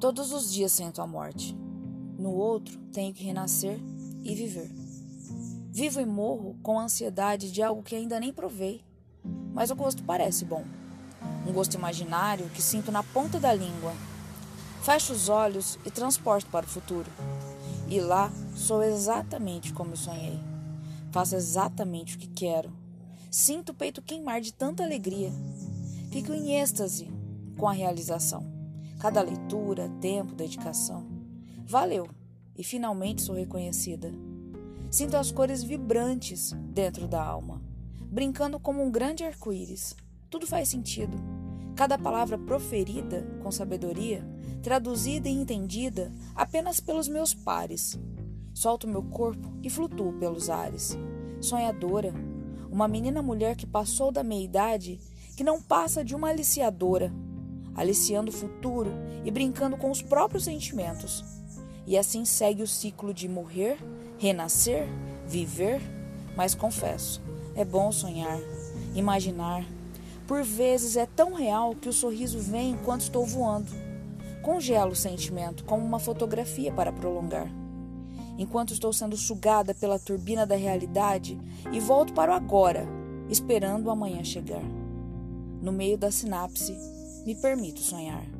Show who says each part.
Speaker 1: Todos os dias sinto a morte. No outro, tenho que renascer e viver. Vivo e morro com ansiedade de algo que ainda nem provei, mas o gosto parece bom. Um gosto imaginário que sinto na ponta da língua. Fecho os olhos e transporto para o futuro. E lá sou exatamente como eu sonhei. Faço exatamente o que quero. Sinto o peito queimar de tanta alegria. Fico em êxtase com a realização. Cada leitura, tempo, dedicação. Valeu! E finalmente sou reconhecida. Sinto as cores vibrantes dentro da alma, brincando como um grande arco-íris. Tudo faz sentido. Cada palavra proferida com sabedoria, traduzida e entendida apenas pelos meus pares. Solto meu corpo e flutuo pelos ares. Sonhadora, uma menina mulher que passou da meia-idade, que não passa de uma aliciadora, aliciando o futuro e brincando com os próprios sentimentos. E assim segue o ciclo de morrer, renascer, viver. Mas confesso, é bom sonhar, imaginar. Por vezes é tão real que o sorriso vem enquanto estou voando. Congelo o sentimento como uma fotografia para prolongar. Enquanto estou sendo sugada pela turbina da realidade e volto para o agora, esperando o amanhã chegar. No meio da sinapse, me permito sonhar.